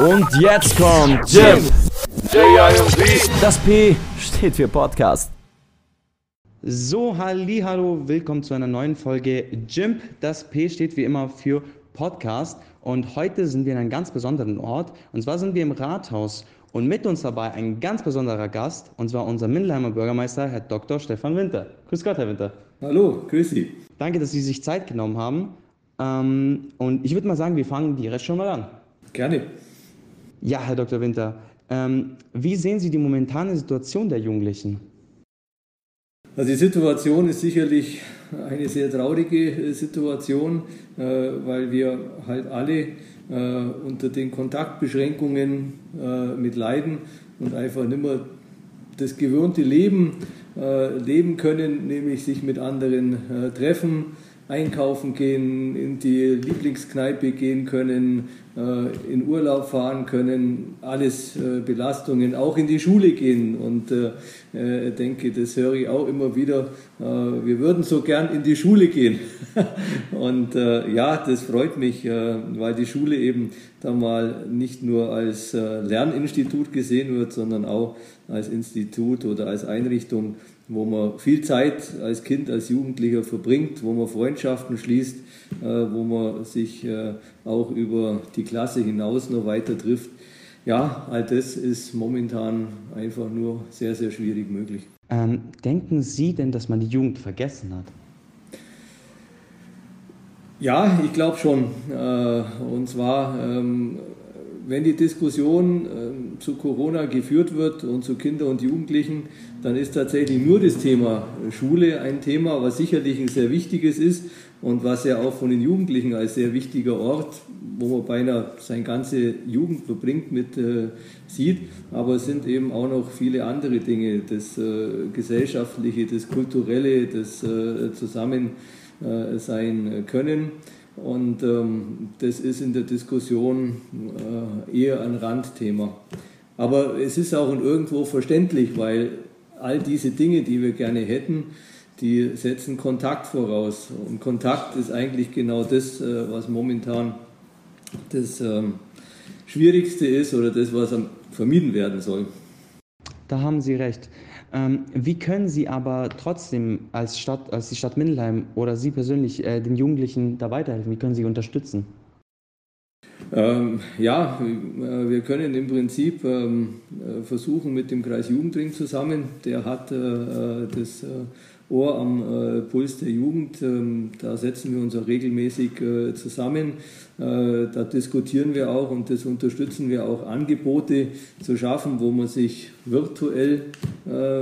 Und jetzt kommt Jim. Das P steht für Podcast. So, halli, hallo, willkommen zu einer neuen Folge Jimp. Das P steht wie immer für Podcast und heute sind wir in einem ganz besonderen Ort und zwar sind wir im Rathaus und mit uns dabei ein ganz besonderer Gast und zwar unser Mindelheimer Bürgermeister, Herr Dr. Stefan Winter. Grüß Gott, Herr Winter. Hallo, grüß Sie. Danke, dass Sie sich Zeit genommen haben ähm, und ich würde mal sagen, wir fangen direkt schon mal an. Gerne. Ja, Herr Dr. Winter, ähm, wie sehen Sie die momentane Situation der Jugendlichen? Also die Situation ist sicherlich eine sehr traurige äh, Situation, äh, weil wir halt alle äh, unter den Kontaktbeschränkungen mit leiden und einfach nicht mehr das gewohnte Leben leben können, nämlich sich mit anderen treffen, einkaufen gehen, in die Lieblingskneipe gehen können, äh, in Urlaub fahren können, alles äh, Belastungen, auch in die Schule gehen. Und äh, ich denke, das höre ich auch immer wieder, wir würden so gern in die Schule gehen. Und ja, das freut mich, weil die Schule eben da mal nicht nur als Lerninstitut gesehen wird, sondern auch als Institut oder als Einrichtung, wo man viel Zeit als Kind, als Jugendlicher verbringt, wo man Freundschaften schließt, äh, wo man sich äh, auch über die Klasse hinaus noch weiter trifft. Ja, all das ist momentan einfach nur sehr, sehr schwierig möglich. Ähm, denken Sie denn, dass man die Jugend vergessen hat? Ja, ich glaube schon. Äh, und zwar ähm, wenn die Diskussion äh, zu Corona geführt wird und zu Kindern und Jugendlichen, dann ist tatsächlich nur das Thema Schule ein Thema, was sicherlich ein sehr wichtiges ist und was ja auch von den Jugendlichen als sehr wichtiger Ort, wo man beinahe seine ganze Jugend verbringt, mit äh, sieht. Aber es sind eben auch noch viele andere Dinge, das äh, Gesellschaftliche, das Kulturelle, das äh, Zusammensein äh, können. Und ähm, das ist in der Diskussion äh, eher ein Randthema. Aber es ist auch irgendwo verständlich, weil all diese Dinge, die wir gerne hätten, die setzen Kontakt voraus. Und Kontakt ist eigentlich genau das, äh, was momentan das ähm, Schwierigste ist oder das, was vermieden werden soll. Da haben Sie recht. Ähm, wie können Sie aber trotzdem als Stadt, als die Stadt Mindelheim oder Sie persönlich äh, den Jugendlichen da weiterhelfen? Wie können Sie unterstützen? Ähm, ja, äh, wir können im Prinzip ähm, äh, versuchen mit dem Kreis Jugendring zusammen. Der hat äh, äh das Ohr am äh, Puls der Jugend. Ähm, da setzen wir uns auch regelmäßig äh, zusammen. Da diskutieren wir auch und das unterstützen wir auch, Angebote zu schaffen, wo man sich virtuell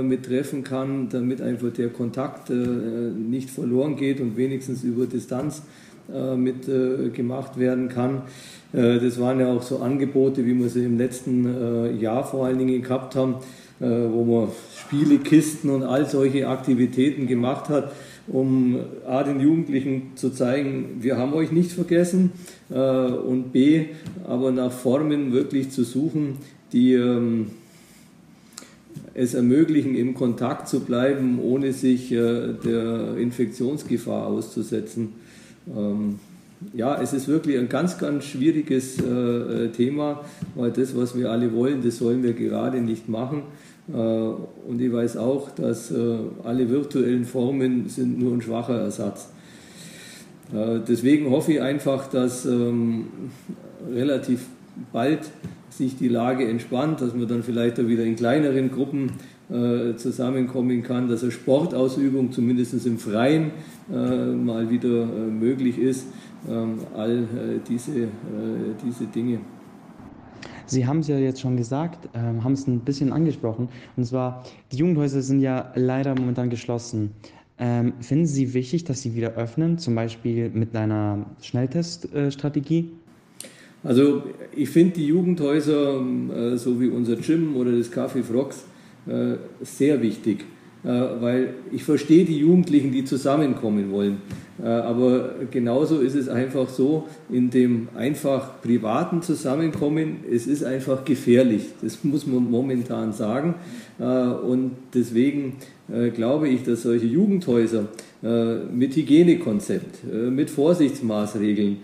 mit treffen kann, damit einfach der Kontakt nicht verloren geht und wenigstens über Distanz äh, mit gemacht werden kann. Das waren ja auch so Angebote, wie wir sie im letzten Jahr vor allen Dingen gehabt haben, wo man Spielekisten und all solche Aktivitäten gemacht hat, um A, den Jugendlichen zu zeigen, wir haben euch nicht vergessen äh, und B, aber nach Formen wirklich zu suchen, die ähm, es ermöglichen, im Kontakt zu bleiben, ohne sich äh, der Infektionsgefahr auszusetzen. Ähm, ja, es ist wirklich ein ganz, ganz schwieriges äh, Thema, weil das, was wir alle wollen, das sollen wir gerade nicht machen. Äh, und ich weiß auch, dass äh, alle virtuellen Formen sind nur ein schwacher Ersatz. Äh, deswegen hoffe ich einfach, dass ähm, relativ bald sich die Lage entspannt, dass man dann vielleicht auch wieder in kleineren Gruppen zusammenkommen kann, dass eine Sportausübung zumindest im Freien mal wieder möglich ist. Ähm, all diese, diese Dinge. Sie haben es ja jetzt schon gesagt, äh, haben es ein bisschen angesprochen. Und zwar, die Jugendhäuser sind ja leider momentan geschlossen. Ähm, finden Sie wichtig, dass sie wieder öffnen, zum Beispiel mit einer Schnellteststrategie? Also ich finde die Jugendhäuser, äh, so wie unser Gym oder das Café Frogs, äh, sehr wichtig. Äh, weil ich verstehe die Jugendlichen, die zusammenkommen wollen. Äh, aber genauso ist es einfach so, in dem einfach privaten Zusammenkommen, es ist einfach gefährlich. Das muss man momentan sagen. Äh, und deswegen glaube ich, dass solche Jugendhäuser mit Hygienekonzept, mit Vorsichtsmaßregeln,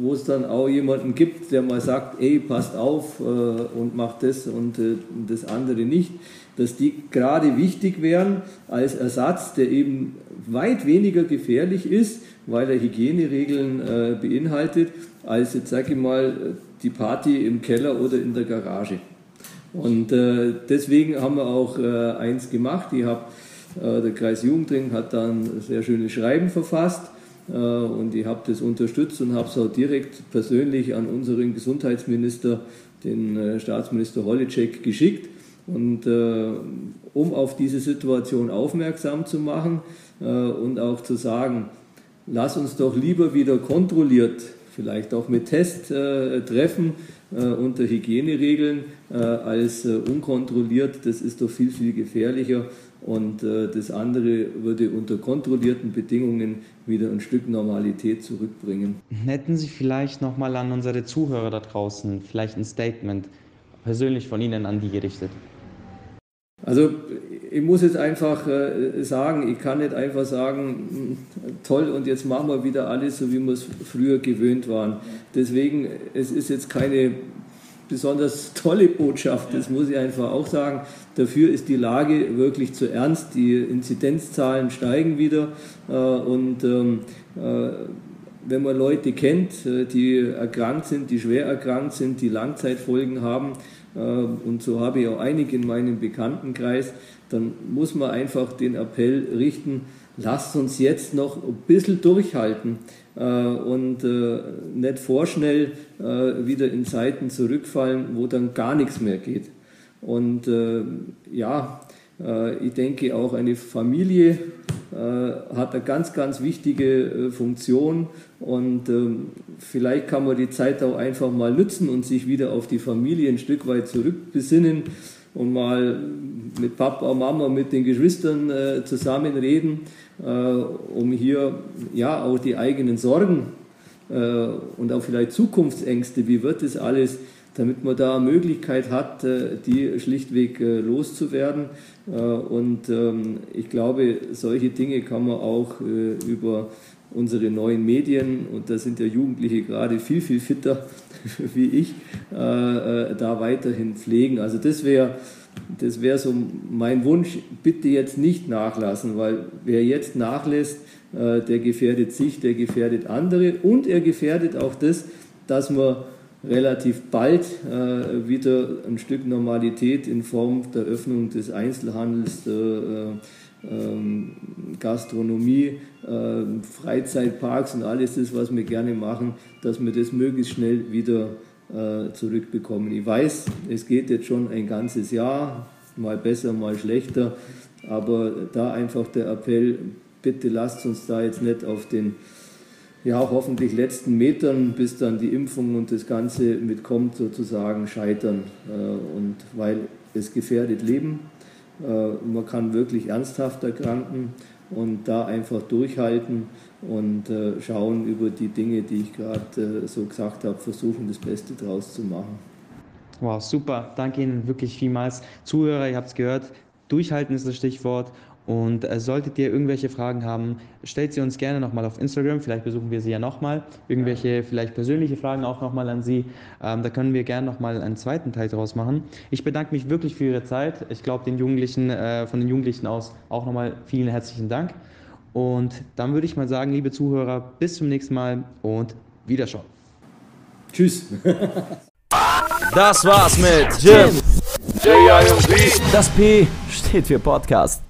wo es dann auch jemanden gibt, der mal sagt, ey, passt auf und macht das und das andere nicht, dass die gerade wichtig wären als Ersatz, der eben weit weniger gefährlich ist, weil er Hygieneregeln beinhaltet, als jetzt sage ich mal die Party im Keller oder in der Garage. Und deswegen haben wir auch eins gemacht. Ich habe äh, der Kreis Jugendring hat dann sehr schöne Schreiben verfasst äh, und ich habe das unterstützt und habe es auch direkt persönlich an unseren Gesundheitsminister, den äh, Staatsminister Holleczek, geschickt. Und um auf diese Situation aufmerksam zu machen und auch zu sagen, lass uns doch lieber wieder kontrolliert, vielleicht auch mit Test treffen unter Hygieneregeln als unkontrolliert. Das ist doch viel, viel gefährlicher und äh, das andere würde unter kontrollierten Bedingungen wieder ein Stück Normalität zurückbringen. Hätten Sie vielleicht nochmal an unsere Zuhörer da draußen vielleicht ein Statement persönlich von Ihnen an die gerichtet? Also ich muss jetzt einfach äh, sagen, ich kann nicht einfach sagen, hm, toll und jetzt machen wir wieder alles so, wie wir es früher gewöhnt waren. Deswegen, es ist jetzt keine besonders tolle Botschaft, das muss ich einfach auch sagen. Dafür ist die Lage wirklich zu ernst. Die Inzidenzzahlen steigen wieder äh, und ähm, äh, wenn man Leute kennt, die erkrankt sind, die schwer erkrankt sind, die Langzeitfolgen haben, und so habe ich auch einige in meinem Bekanntenkreis, dann muss man einfach den Appell richten, lasst uns jetzt noch ein bisschen durchhalten äh, und äh, nicht vorschnell äh, wieder in Zeiten zurückfallen, wo dann gar nichts mehr geht. Und ja, ich denke auch eine Familie hat eine ganz, ganz wichtige Funktion. Und ähm, vielleicht kann man die Zeit auch einfach mal nützen und sich wieder auf die Familie ein Stück weit zurückbesinnen und mal mit Papa, Mama, mit den Geschwistern äh, zusammen reden, äh, um hier ja auch die eigenen Sorgen äh, und auch vielleicht Zukunftsängste, wie wird das alles, damit man da Möglichkeit hat, äh, die schlichtweg äh, loszuwerden. Äh, und ähm, ich glaube, solche Dinge kann man auch über unsere neuen Medien, und da sind ja Jugendliche gerade viel, viel fitter wie ich, da weiterhin pflegen. Also das wäre das wäre so mein Wunsch, bitte jetzt nicht nachlassen, weil wer jetzt nachlässt, der gefährdet sich, der gefährdet andere und er gefährdet auch das, dass man relativ bald äh, wieder ein Stück Normalität in Form der Öffnung des Einzelhandels, der äh, ähm, Gastronomie, Freizeitparks und alles das, was wir gerne machen, dass wir das möglichst schnell wieder äh, zurückbekommen. Ich weiß, es geht jetzt schon ein ganzes Jahr, mal besser, mal schlechter, aber da einfach der Appell, bitte lasst uns da jetzt nicht auf den ja, hoffentlich letzten Metern, bis dann die Impfung und das Ganze mitkommt, sozusagen scheitern. Äh, und weil es gefährdet Leben, äh, man kann wirklich ernsthaft erkranken und da einfach durchhalten und äh, schauen über die Dinge, die ich gerade so gesagt habe, versuchen das Beste draus zu machen. Wow, super. Danke Ihnen wirklich vielmals. Zuhörer, ihr habt es gehört, durchhalten ist das Stichwort. Und äh, solltet ihr irgendwelche Fragen haben, stellt sie uns gerne nochmal auf Instagram. Vielleicht besuchen wir sie ja nochmal. Irgendwelche vielleicht persönliche Fragen auch nochmal an Sie. Ähm, da können wir gerne nochmal einen zweiten Teil draus machen. Ich bedanke mich wirklich für Ihre Zeit. Ich glaube, den Jugendlichen, äh, von den Jugendlichen aus auch nochmal vielen herzlichen Dank. Und dann würde ich mal sagen, liebe Zuhörer, bis zum nächsten Mal und Wiederschauen. Tschüss. das war's mit Jim. Das P steht für Podcast.